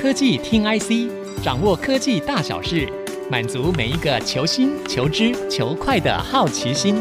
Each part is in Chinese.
科技听 IC，掌握科技大小事，满足每一个求新、求知、求快的好奇心。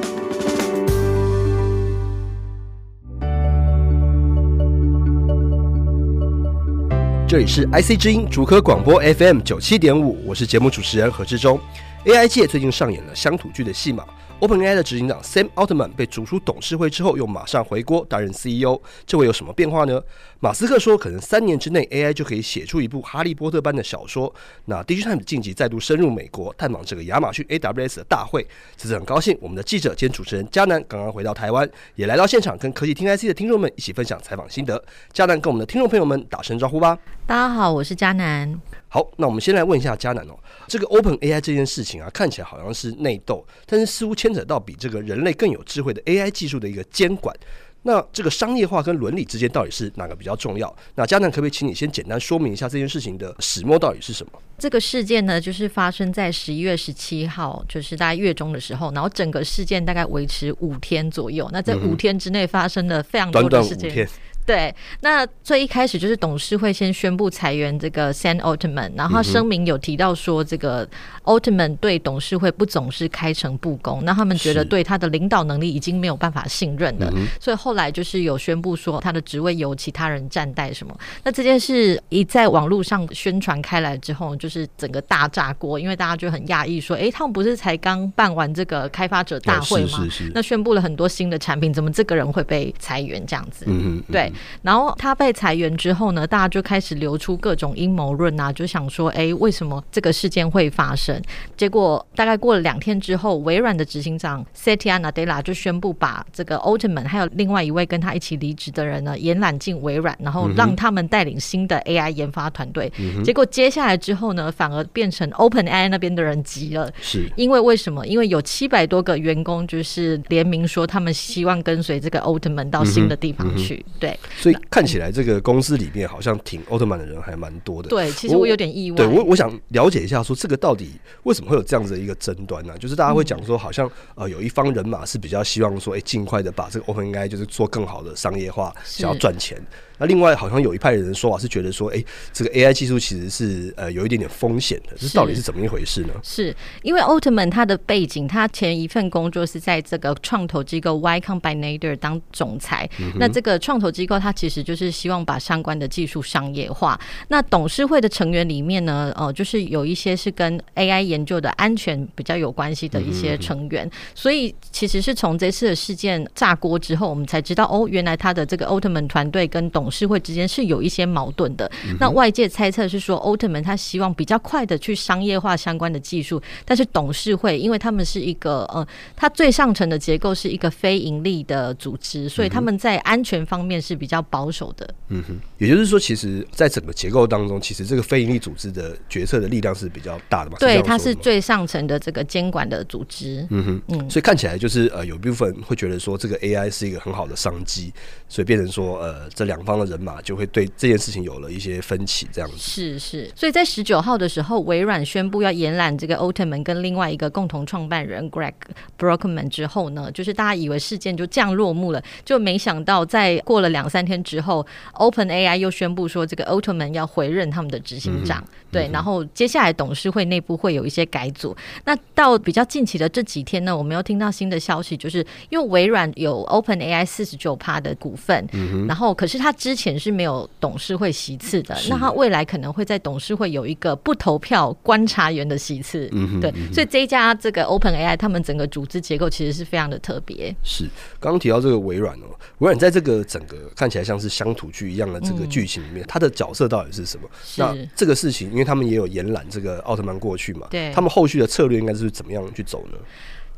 这里是 IC 之音主科广播 FM 九七点五，我是节目主持人何志忠。AI 界最近上演了乡土剧的戏码。OpenAI 的执行长 Sam Altman 被逐出董事会之后，又马上回锅担任 CEO，这会有什么变化呢？马斯克说，可能三年之内 AI 就可以写出一部哈利波特般的小说。那 DigiTimes 近期再度深入美国，探访这个亚马逊 AWS 的大会。这次很高兴，我们的记者兼主持人嘉南刚刚回到台湾，也来到现场，跟科技听 IC 的听众们一起分享采访心得。嘉南跟我们的听众朋友们打声招呼吧。大家好，我是嘉南。好，那我们先来问一下嘉南哦，这个 OpenAI 这件事情啊，看起来好像是内斗，但是似乎牵扯到比这个人类更有智慧的 AI 技术的一个监管。那这个商业化跟伦理之间到底是哪个比较重要？那嘉南可不可以请你先简单说明一下这件事情的始末到底是什么？这个事件呢，就是发生在十一月十七号，就是大概月中的时候，然后整个事件大概维持五天左右。那在五天之内发生了非常多的事情。嗯，短短五天。对，那最一开始就是董事会先宣布裁员这个 San Altman，然后声明有提到说，这个 Altman 对董事会不总是开诚布公，那他们觉得对他的领导能力已经没有办法信任了，所以后来就是有宣布说他的职位由其他人暂代什么。那这件事一在网络上宣传开来之后，就是整个大炸锅，因为大家就很讶异说，哎，他们不是才刚办完这个开发者大会吗？那宣布了很多新的产品，怎么这个人会被裁员这样子？嗯嗯对。然后他被裁员之后呢，大家就开始流出各种阴谋论啊，就想说，哎，为什么这个事件会发生？结果大概过了两天之后，微软的执行长 Satya Nadella 就宣布把这个 Altman 还有另外一位跟他一起离职的人呢延揽进微软，然后让他们带领新的 AI 研发团队。嗯、结果接下来之后呢，反而变成 OpenAI 那边的人急了，是因为为什么？因为有七百多个员工就是联名说他们希望跟随这个 Altman 到新的地方去，嗯嗯、对。所以看起来这个公司里面好像挺奥特曼的人还蛮多的。对，其实我有点意外。对我，我想了解一下，说这个到底为什么会有这样子的一个争端呢？就是大家会讲说，好像呃有一方人马是比较希望说，哎，尽快的把这个 OpenAI 就是做更好的商业化，想要赚钱。那另外好像有一派人说法是觉得说，哎、欸，这个 AI 技术其实是呃有一点点风险的，这到底是怎么一回事呢？是因为 Altman 他的背景，他前一份工作是在这个创投机构 Y Combinator 当总裁。嗯、那这个创投机构，它其实就是希望把相关的技术商业化。那董事会的成员里面呢，呃，就是有一些是跟 AI 研究的安全比较有关系的一些成员。嗯、所以其实是从这次的事件炸锅之后，我们才知道，哦，原来他的这个 Altman 团队跟董董事会之间是有一些矛盾的。那外界猜测是说，欧特曼他希望比较快的去商业化相关的技术，但是董事会因为他们是一个呃，它最上层的结构是一个非盈利的组织，所以他们在安全方面是比较保守的。嗯哼，也就是说，其实，在整个结构当中，其实这个非盈利组织的决策的力量是比较大的嘛？对，它是最上层的这个监管的组织。嗯哼，嗯，所以看起来就是呃，有部分会觉得说，这个 AI 是一个很好的商机，所以变成说呃，这两方。人马就会对这件事情有了一些分歧，这样子。是是，所以在十九号的时候，微软宣布要延揽这个奥特曼跟另外一个共同创办人 Greg Brockman 之后呢，就是大家以为事件就这样落幕了，就没想到在过了两三天之后，OpenAI 又宣布说这个奥特曼要回任他们的执行长，嗯、对，嗯、然后接下来董事会内部会有一些改组。那到比较近期的这几天呢，我们又听到新的消息，就是因为微软有 OpenAI 四十九趴的股份，嗯、然后可是他之前是没有董事会席次的，那他未来可能会在董事会有一个不投票观察员的席次。嗯哼，对，所以这一家这个 OpenAI 他们整个组织结构其实是非常的特别。是，刚刚提到这个微软哦，微软在这个整个看起来像是乡土剧一样的这个剧情里面，它的角色到底是什么？那这个事情，因为他们也有延揽这个奥特曼过去嘛，对，他们后续的策略应该是怎么样去走呢？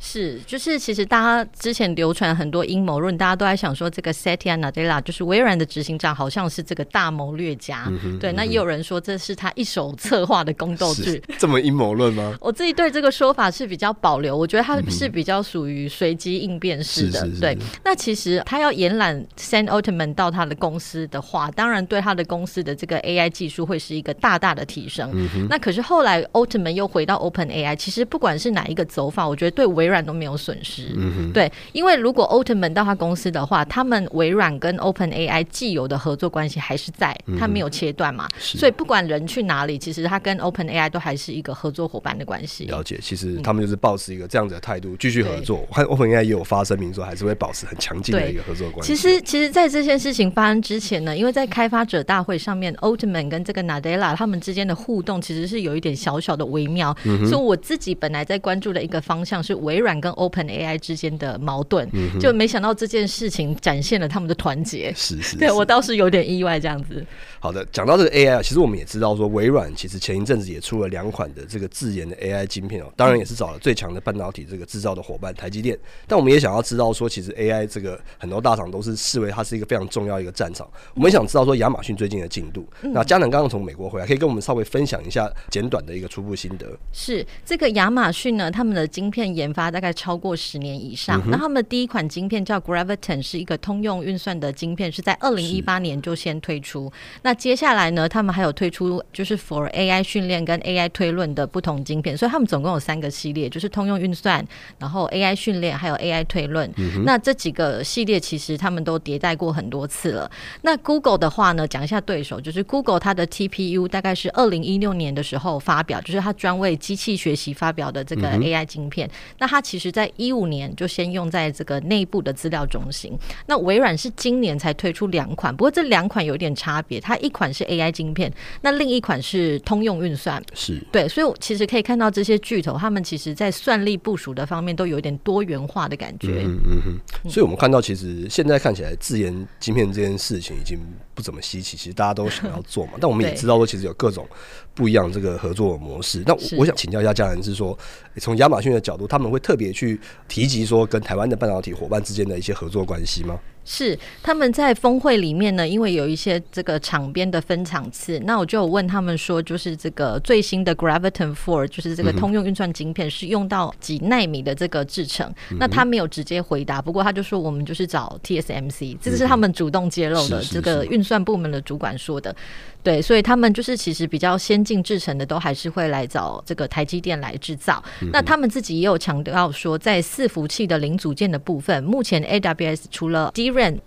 是，就是其实大家之前流传很多阴谋论，大家都在想说这个 Satya Nadella 就是微软的执行长，好像是这个大谋略家。嗯、对，那也有人说这是他一手策划的宫斗剧，这么阴谋论吗？我自己对这个说法是比较保留，我觉得他是比较属于随机应变式的。嗯、对，那其实他要延揽 Sam Altman 到他的公司的话，当然对他的公司的这个 AI 技术会是一个大大的提升。嗯、那可是后来 Altman 又回到 OpenAI，其实不管是哪一个走法，我觉得对微软都没有损失。嗯哼，对，因为如果 Altman 到他公司的话，他们微软跟 OpenAI 既有的合作关系还是在，他没有切断嘛，所以不管人去哪里，其实他跟 OpenAI 都还是一个合作伙伴的关系。了解，其实他们就是保持一个这样子的态度继续合作。我看 OpenAI 也有发声明说，还是会保持很强劲的一个合作关系。其实，其实，在这件事情发生之前呢，因为在开发者大会上面，Altman 跟这个 Nadella 他们之间的互动其实是有一点小小的微妙，嗯、所以我自己本来在关注的一个方向是微软跟 OpenAI 之间的矛盾，嗯，就没想到这件事情展现了他们的团结。是是，是，对我倒是有点意外这样子。好的，讲到这个 AI，啊其实我们也知道说，微软其实前一阵子也出了两款的这个自研的 AI 晶片哦，当然也是找了最强的半导体这个制造的伙伴台积电。但我们也想要知道说，其实 AI 这个很多大厂都是视为它是一个非常重要一个战场。我们也想知道说，亚马逊最近的进度。那嘉南刚刚从美国回来，可以跟我们稍微分享一下简短的一个初步心得。是这个亚马逊呢，他们的晶片研发大概超过十年以上。那他们的第一款晶片叫 Graviton，是一个通用运算的晶片，是在二零一八年就先推出。那接下来呢，他们还有推出就是 for AI 训练跟 AI 推论的不同晶片，所以他们总共有三个系列，就是通用运算，然后 AI 训练，还有 AI 推论。嗯。那这几个系列其实他们都迭代过很多次了。那 Google 的话呢，讲一下对手，就是 Google 它的 TPU 大概是二零一六年的时候发表，就是它专为机器学习发表的这个 AI 晶片。嗯。那它其实在一五年就先用在这个内部的资料中心。那微软是今年才推出两款，不过这两款有点差别，它一款是。AI 晶片，那另一款是通用运算，是对，所以我其实可以看到这些巨头，他们其实在算力部署的方面都有一点多元化的感觉。嗯嗯哼，所以我们看到，其实现在看起来自研晶片这件事情已经不怎么稀奇，其实大家都想要做嘛。但我们也知道说，其实有各种不一样这个合作模式。那我想请教一下家人，是说从亚马逊的角度，他们会特别去提及说跟台湾的半导体伙伴之间的一些合作关系吗？是他们在峰会里面呢，因为有一些这个场边的分场次，那我就有问他们说，就是这个最新的 Graviton Four，就是这个通用运算晶片是用到几纳米的这个制程，嗯。那他没有直接回答，不过他就说我们就是找 TSMC，这个是他们主动揭露的，这个运算部门的主管说的。对，所以他们就是其实比较先进制成的，都还是会来找这个台积电来制造。嗯、那他们自己也有强调说，在伺服器的零组件的部分，目前 AWS 除了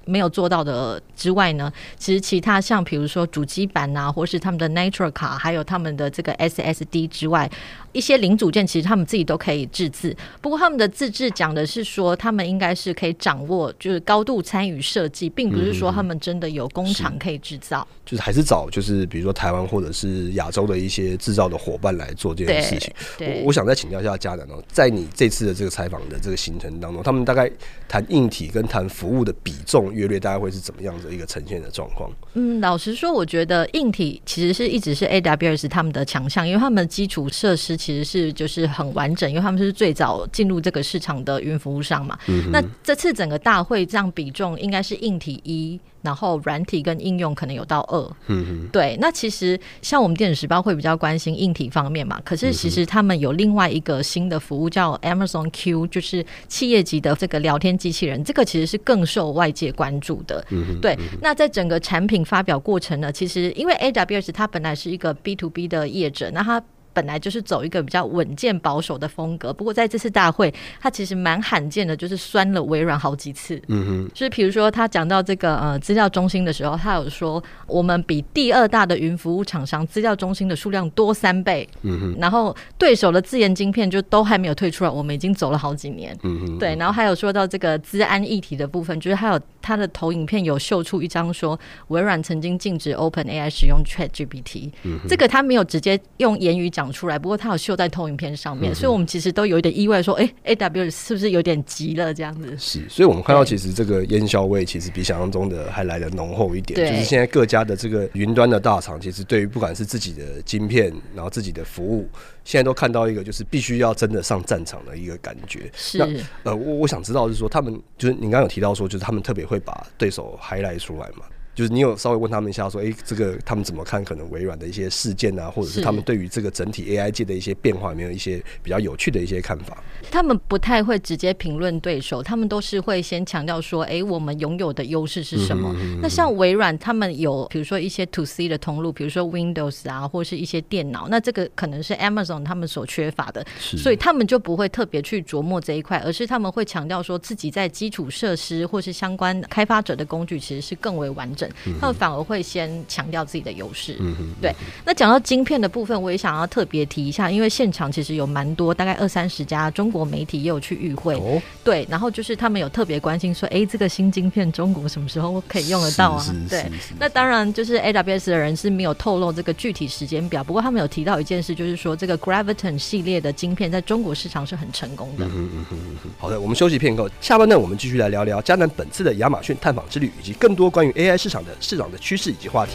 没有做到的之外呢，其实其他像比如说主机板啊，或是他们的 n a t u r e 卡，还有他们的这个 SSD 之外，一些零组件其实他们自己都可以自制。不过他们的自制讲的是说，他们应该是可以掌握，就是高度参与设计，并不是说他们真的有工厂可以制造。嗯、就是还是找就是。比如说台湾或者是亚洲的一些制造的伙伴来做这件事情。我我想再请教一下嘉南哦，在你这次的这个采访的这个行程当中，他们大概谈硬体跟谈服务的比重约略大概会是怎么样的一个呈现的状况？嗯，老实说，我觉得硬体其实是一直是 AWS 他们的强项，因为他们的基础设施其实是就是很完整，因为他们是最早进入这个市场的云服务商嘛。嗯。那这次整个大会这样比重应该是硬体一。然后软体跟应用可能有到二，嗯，对。那其实像我们电子时报会比较关心硬体方面嘛，可是其实他们有另外一个新的服务叫 Amazon Q，就是企业级的这个聊天机器人，这个其实是更受外界关注的，嗯，对。那在整个产品发表过程呢，其实因为 AWS 它本来是一个 B to B 的业者，那它。本来就是走一个比较稳健保守的风格，不过在这次大会，他其实蛮罕见的，就是酸了微软好几次。嗯哼，就是比如说他讲到这个呃资料中心的时候，他有说我们比第二大的云服务厂商资料中心的数量多三倍。嗯哼，然后对手的自研晶片就都还没有退出来，我们已经走了好几年。嗯哼，对，然后还有说到这个资安议题的部分，就是还有他的投影片有秀出一张说微软曾经禁止 OpenAI 使用 ChatGPT。嗯，这个他没有直接用言语讲。出来，不过他有秀在投影片上面，嗯，所以我们其实都有一点意外，说，哎，欸，AWS 是不是有点急了这样子？是，所以我们看到其实这个烟硝味其实比想象中的还来得浓厚一点。就是现在各家的这个云端的大厂，其实对于不管是自己的晶片，然后自己的服务，现在都看到一个就是必须要真的上战场的一个感觉。是，那呃，我我想知道是说，他们就是你刚刚有提到说，就是他们特别会把对手 highlight 出来嘛？就是你有稍微问他们一下，说，哎、欸，这个他们怎么看可能微软的一些事件啊，或者是他们对于这个整体 AI 界的一些变化，有没有一些比较有趣的一些看法？他们不太会直接评论对手，他们都是会先强调说，哎、欸，我们拥有的优势是什么？嗯、哼哼哼，那像微软，他们有比如说一些 To C 的通路，比如说 Windows 啊，或是一些电脑，那这个可能是 Amazon 他们所缺乏的，所以他们就不会特别去琢磨这一块，而是他们会强调说自己在基础设施或是相关开发者的工具其实是更为完整，嗯、他们反而会先强调自己的优势。嗯哼，对。那讲到晶片的部分，我也想要特别提一下，因为现场其实有蛮多，大概二三十家中国媒体也有去与会。哦，对。然后就是他们有特别关心说，哎、欸，这个新晶片中国什么时候可以用得到啊？对。那当然就是 AWS 的人是没有透露这个具体时间表，不过他们有提到一件事，就是说这个 Graviton 系列的晶片在中国市场是很成功的。嗯嗯嗯嗯。好的，我们休息片刻，下半段我们继续来聊聊迦南本次的亚马逊探访之旅，以及更多关于 AI 市场的市场的趋势以及话题。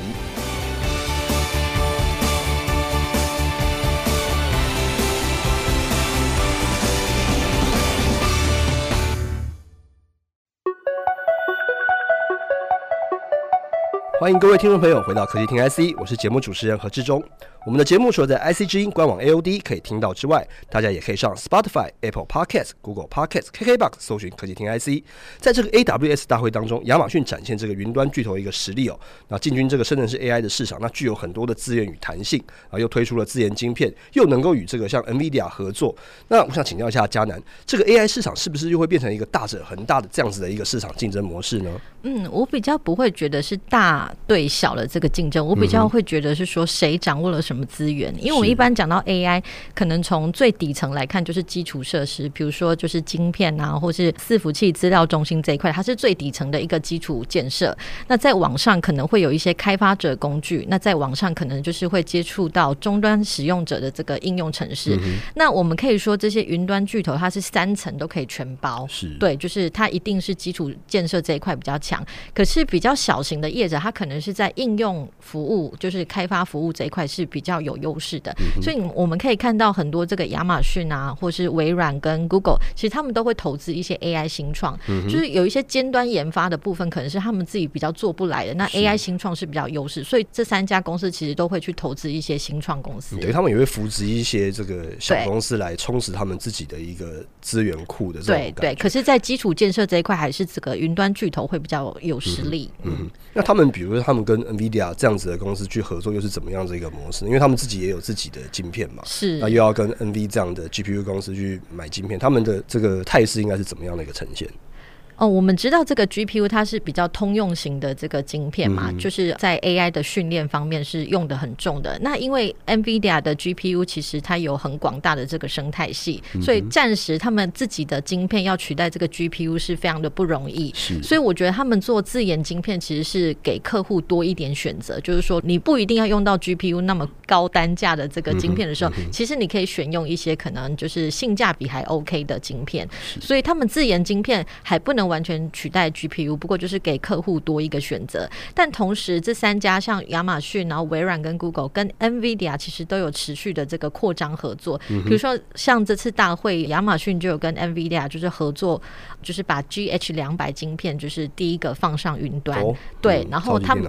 欢迎各位听众朋友回到科技听 IC，我是节目主持人何志忠。我们的节目除了在 IC 之音官网 AOD 可以听到之外，大家也可以上 Spotify、Apple Podcasts、Google Podcasts、KKBox 搜寻科技听 IC。在这个 AWS 大会当中，亚马逊展现这个云端巨头一个实力哦，那进军这个深圳市 AI 的市场，那具有很多的资源与弹性啊，又推出了自研晶片，又能够与这个像 NVIDIA 合作。那我想请教一下嘉南，这个 AI 市场是不是又会变成一个大者恒大的这样子的一个市场竞争模式呢？嗯，我比较不会觉得是大对小的这个竞争，我比较会觉得是说谁掌握了什么资源，因为我们一般讲到 AI，可能从最底层来看就是基础设施，比如说就是晶片啊，或是伺服器、资料中心这一块，它是最底层的一个基础建设。那在网上可能会有一些开发者工具，那在网上可能就是会接触到终端使用者的这个应用程式。嗯、那我们可以说这些云端巨头，它是三层都可以全包，是对，就是它一定是基础建设这一块比较强。可是比较小型的业者，它可能是在应用服务，就是开发服务这一块是比较有优势的，所以我们可以看到很多这个亚马逊啊，或是微软跟 Google，其实他们都会投资一些 AI 新创，就是有一些尖端研发的部分，可能是他们自己比较做不来的。那 AI 新创是比较优势，所以这三家公司其实都会去投资一些新创公司。对，他们也会扶植一些这个小公司来充实他们自己的一个资源库的这种感觉。对对，可是，在基础建设这一块，还是这个云端巨头会比较有实力。嗯，嗯，那他们比如说他们跟 NVIDIA 这样子的公司去合作，又是怎么样的一个模式？因为他们自己也有自己的晶片嘛，是，那又要跟 NV 这样的 GPU 公司去买晶片，他们的这个态势应该是怎么样的一个呈现？哦，我们知道这个 GPU 它是比较通用型的这个晶片嘛，嗯、就是在 AI 的训练方面是用的很重的。那因为 NVIDIA 的 GPU 其实它有很广大的这个生态系，嗯、所以暂时他们自己的晶片要取代这个 GPU 是非常的不容易。是，所以我觉得他们做自研晶片其实是给客户多一点选择，就是说你不一定要用到 GPU 那么高单价的这个晶片的时候，其实你可以选用一些可能就是性价比还 OK 的晶片。所以他们自研晶片还不能完全取代 GPU，不过就是给客户多一个选择。但同时，这三家像亚马逊、然后微软跟 Google 跟 NVIDIA 其实都有持续的这个扩张合作。嗯、比如说，像这次大会，亚马逊就有跟 NVIDIA 就是合作，就是把 GH 两百晶片就是第一个放上云端。哦、对，然后他们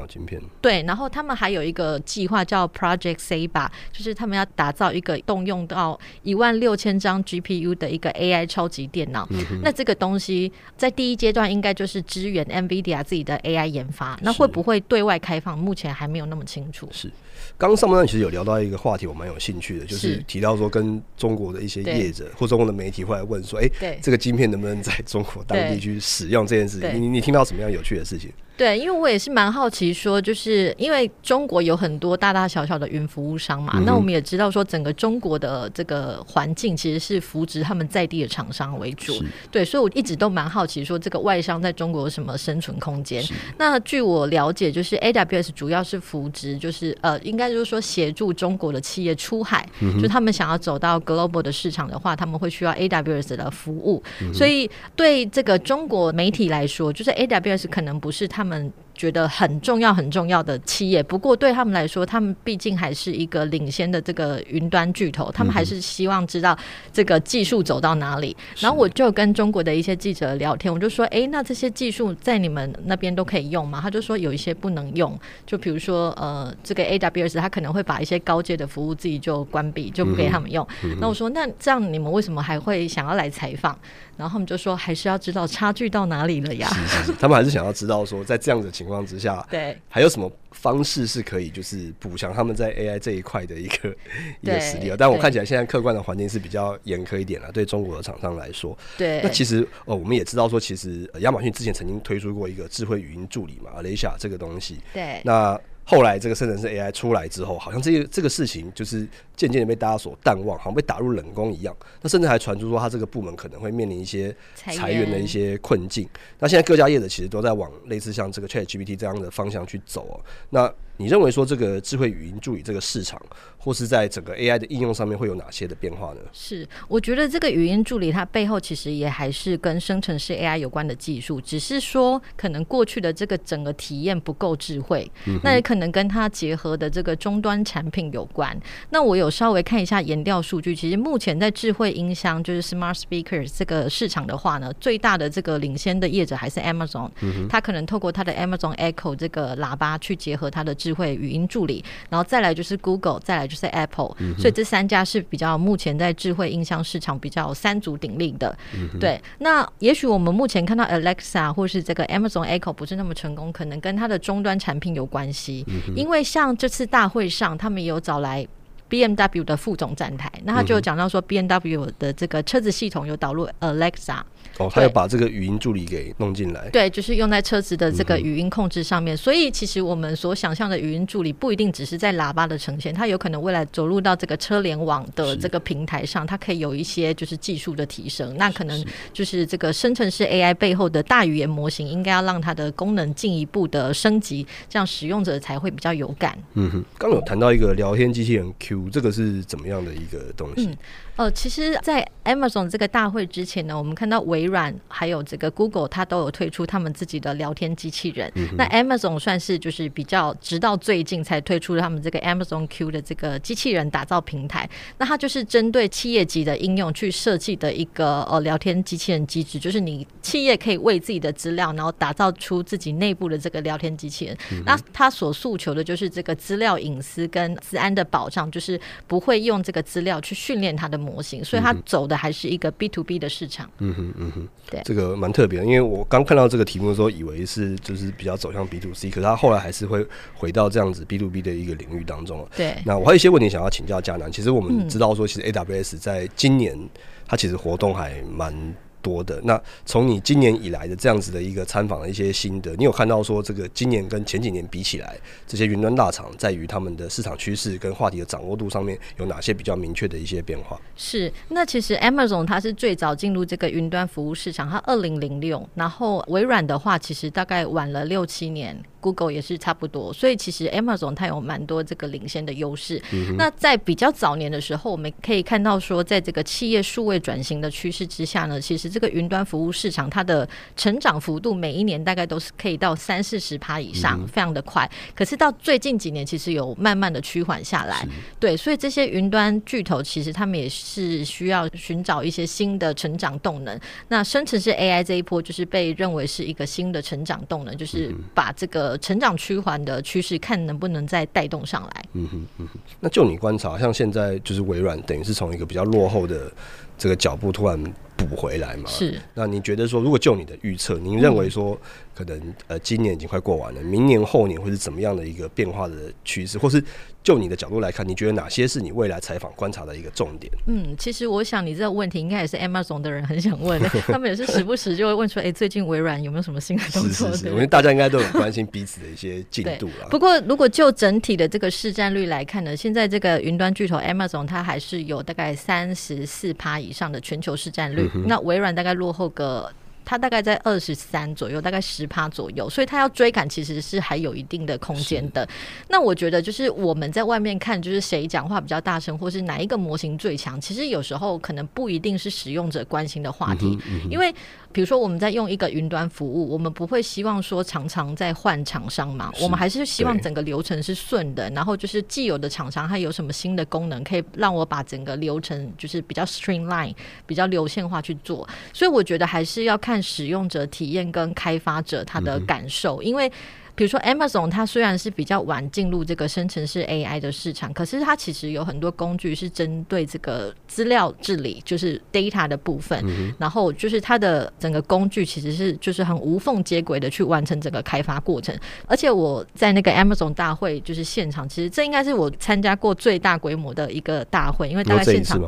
对，然后他们还有一个计划叫 Project Saba，就是他们要打造一个动用到一万六千张 GPU 的一个 AI 超级电脑。嗯、那这个东西在第一阶段。应该就是支援 NVIDIA 自己的 AI 研发，那会不会对外开放？目前还没有那么清楚。是，刚刚上半段其实有聊到一个话题，我蛮有兴趣的，就是提到说跟中国的一些业者或中国的媒体会来问说，哎、欸，这个晶片能不能在中国当地去使用这件事情？你你听到什么样有趣的事情？对，因为我也是蛮好奇，说就是因为中国有很多大大小小的云服务商嘛，嗯、那我们也知道说整个中国的这个环境其实是扶植他们在地的厂商为主，对，所以我一直都蛮好奇说这个外商在中国有什么生存空间。那据我了解，就是 AWS 主要是扶植，就是呃，应该就是说协助中国的企业出海，嗯、就他们想要走到 global 的市场的话，他们会需要 AWS 的服务，嗯、所以对这个中国媒体来说，就是 AWS 可能不是他们。们觉得很重要很重要的企业。不过对他们来说，他们毕竟还是一个领先的这个云端巨头，他们还是希望知道这个技术走到哪里。然后我就跟中国的一些记者聊天，我就说：“哎，那这些技术在你们那边都可以用吗？”他就说：“有一些不能用，就比如说呃，这个 AWS 他可能会把一些高阶的服务自己就关闭，就不给他们用。嗯”那我说：“那这样你们为什么还会想要来采访？”然后他们就说：“还是要知道差距到哪里了呀？”是是是，他们还是想要知道说，在这样的情况之下，对，还有什么方式是可以就是补强他们在 AI 这一块的一个一个实力啊？但我看起来现在客观的环境是比较严苛一点了，对中国的厂商来说。对，那其实哦，我们也知道说，其实亚马逊之前曾经推出过一个智慧语音助理嘛，Alexa 这个东西。对，那。后来这个生成式 AI 出来之后，好像这个这个事情就是渐渐的被大家所淡忘，好像被打入冷宫一样。那甚至还传出说，他这个部门可能会面临一些裁员的一些困境。那现在各家业者其实都在往类似像这个 ChatGPT 这样的方向去走哦。那你认为说这个智慧语音助理这个市场，或是在整个 AI 的应用上面会有哪些的变化呢？是，我觉得这个语音助理它背后其实也还是跟生成式 AI 有关的技术，只是说可能过去的这个整个体验不够智慧，嗯，那也可能跟它结合的这个终端产品有关。那我有稍微看一下研调数据，其实目前在智慧音箱就是 Smart Speakers 这个市场的话呢，最大的这个领先的业者还是 Amazon，嗯，它可能透过它的 Amazon Echo 这个喇叭去结合它的智智慧语音助理，然后再来就是 Google，再来就是 Apple，嗯，所以这三家是比较目前在智慧音箱市场比较三足鼎立的，嗯。对，那也许我们目前看到 Alexa 或是这个 Amazon Echo 不是那么成功，可能跟它的终端产品有关系，嗯。因为像这次大会上，他们有找来 BMW 的副总站台，那他就讲到说 BMW 的这个车子系统有导入 Alexa。哦，他要把这个语音助理给弄进来，对，就是用在车子的这个语音控制上面。嗯、所以，其实我们所想象的语音助理不一定只是在喇叭的呈现，它有可能未来走入到这个车联网的这个平台上，它可以有一些就是技术的提升。那可能就是这个生成式 AI 背后的大语言模型，应该要让它的功能进一步的升级，这样使用者才会比较有感。嗯哼，刚有谈到一个聊天机器人 Q，这个是怎么样的一个东西？嗯呃，其实，在 Amazon 这个大会之前呢，我们看到微软还有这个 Google，它都有推出他们自己的聊天机器人。嗯、那 Amazon 算是就是比较，直到最近才推出了他们这个 Amazon Q 的这个机器人打造平台。那它就是针对企业级的应用去设计的一个呃聊天机器人机制，就是你企业可以为自己的资料，然后打造出自己内部的这个聊天机器人。嗯、那它所诉求的就是这个资料隐私跟资安的保障，就是不会用这个资料去训练它的模模型，所以它走的还是一个 B to B 的市场。嗯哼，嗯哼，对，这个蛮特别的，因为我刚看到这个题目的时候，以为是就是比较走向 B to C，可是它后来还是会回到这样子 B to B 的一个领域当中。对，那我还有一些问题想要请教嘉南。其实我们知道说，其实 AWS 在今年它其实活动还蛮。多的。那从你今年以来的这样子的一个参访的一些心得，你有看到说这个今年跟前几年比起来，这些云端大厂在于他们的市场趋势跟话题的掌握度上面有哪些比较明确的一些变化？是，那其实 Amazon 它是最早进入这个云端服务市场，它二零零六，然后微软的话其实大概晚了六七年。Google 也是差不多，所以其实 Amazon 它有蛮多这个领先的优势。嗯。那在比较早年的时候，我们可以看到说，在这个企业数位转型的趋势之下呢，其实这个云端服务市场它的成长幅度每一年大概都是可以到三四十趴以上，嗯，非常的快。可是到最近几年，其实有慢慢的趋缓下来。对，所以这些云端巨头其实他们也是需要寻找一些新的成长动能。那生成式 AI 这一波就是被认为是一个新的成长动能，就是把这个。成长趋缓的趋势，看能不能再带动上来。嗯哼，嗯哼。那就你观察，像现在就是微软，等于是从一个比较落后的这个脚步突然补回来嘛？是。那你觉得说，如果就你的预测，您认为说，可能呃，今年已经快过完了，明年后年会是怎么样的一个变化的趋势，或是？就你的角度来看，你觉得哪些是你未来采访观察的一个重点？嗯，其实我想你这个问题应该也是 Amazon 的人很想问的，他们也是时不时就会问说：“哎、欸，最近微软有没有什么新的动作？”是是是，我觉得大家应该都很关心彼此的一些进度了。不过，如果就整体的这个市占率来看呢，现在这个云端巨头 Amazon 它还是有大概三十四趴以上的全球市占率，嗯，那微软大概落后个。它大概在二十三左右，大概十趴左右，所以它要追赶其实是还有一定的空间的。那我觉得就是我们在外面看，就是谁讲话比较大声，或是哪一个模型最强，其实有时候可能不一定是使用者关心的话题，嗯嗯、因为比如说我们在用一个云端服务，我们不会希望说常常在换厂商嘛，我们还是希望整个流程是顺的。然后就是既有的厂商它有什么新的功能，可以让我把整个流程就是比较 streamline、比较流线化去做。所以我觉得还是要看使用者体验跟开发者他的感受，嗯、因为。比如说，Amazon 它虽然是比较晚进入这个生成式 AI 的市场，可是它其实有很多工具是针对这个资料治理，就是 data 的部分。嗯、然后就是它的整个工具其实是就是很无缝接轨的去完成整个开发过程。而且我在那个 Amazon 大会就是现场，其实这应该是我参加过最大规模的一个大会，因为大概现场。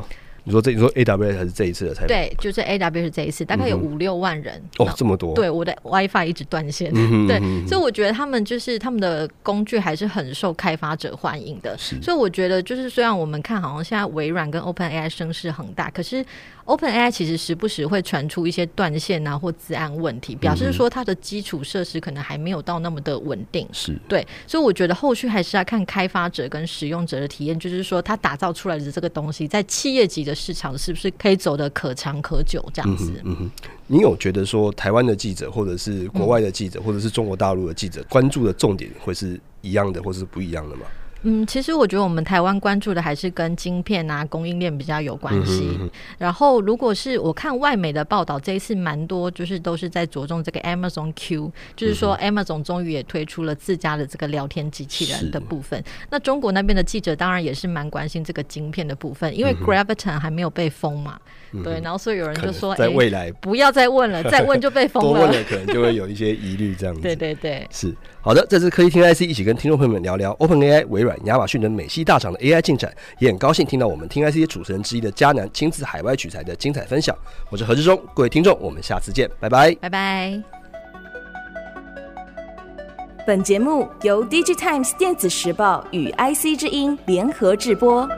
你说这你说 A W 还是这一次的才对，就是 A W 是这一次，大概有五六万人、嗯、哦，这么多。对，我的 WiFi 一直断线，对，所以我觉得他们就是他们的工具还是很受开发者欢迎的。是所以我觉得就是虽然我们看好像现在微软跟 Open AI 声势很大，可是 Open AI 其实时不时会传出一些断线啊或自安问题，表示说它的基础设施可能还没有到那么的稳定。是对，所以我觉得后续还是要看开发者跟使用者的体验，就是说他打造出来的这个东西在企业级的市场是不是可以走得可长可久这样子？嗯哼，你有觉得说台湾的记者，或者是国外的记者，或者是中国大陆的记者，关注的重点会是一样的，或是不一样的吗？嗯，其实我觉得我们台湾关注的还是跟晶片啊、供应链比较有关系。嗯、哼然后，如果是我看外媒的报道，这一次蛮多就是都是在着重这个 Amazon Q，就是说 Amazon 终于也推出了自家的这个聊天机器人的部分。那中国那边的记者当然也是蛮关心这个晶片的部分，因为 Graviton 还没有被封嘛。嗯、对，然后所以有人就说，在未来、欸、不要再问了，再问就被封了。多问了可能就会有一些疑虑，这样子。对对对，是好的。这次科技听 IC 一起跟听众朋友们聊聊 OpenAI、微软。亚马逊等美系大厂的 AI 进展，也很高兴听到我们听 IC 主持人之一的嘉南亲自海外取材的精彩分享。我是何志忠，各位听众，我们下次见，拜拜，拜拜。本节目由 DigiTimes 电子时报与 IC 之音联合制播。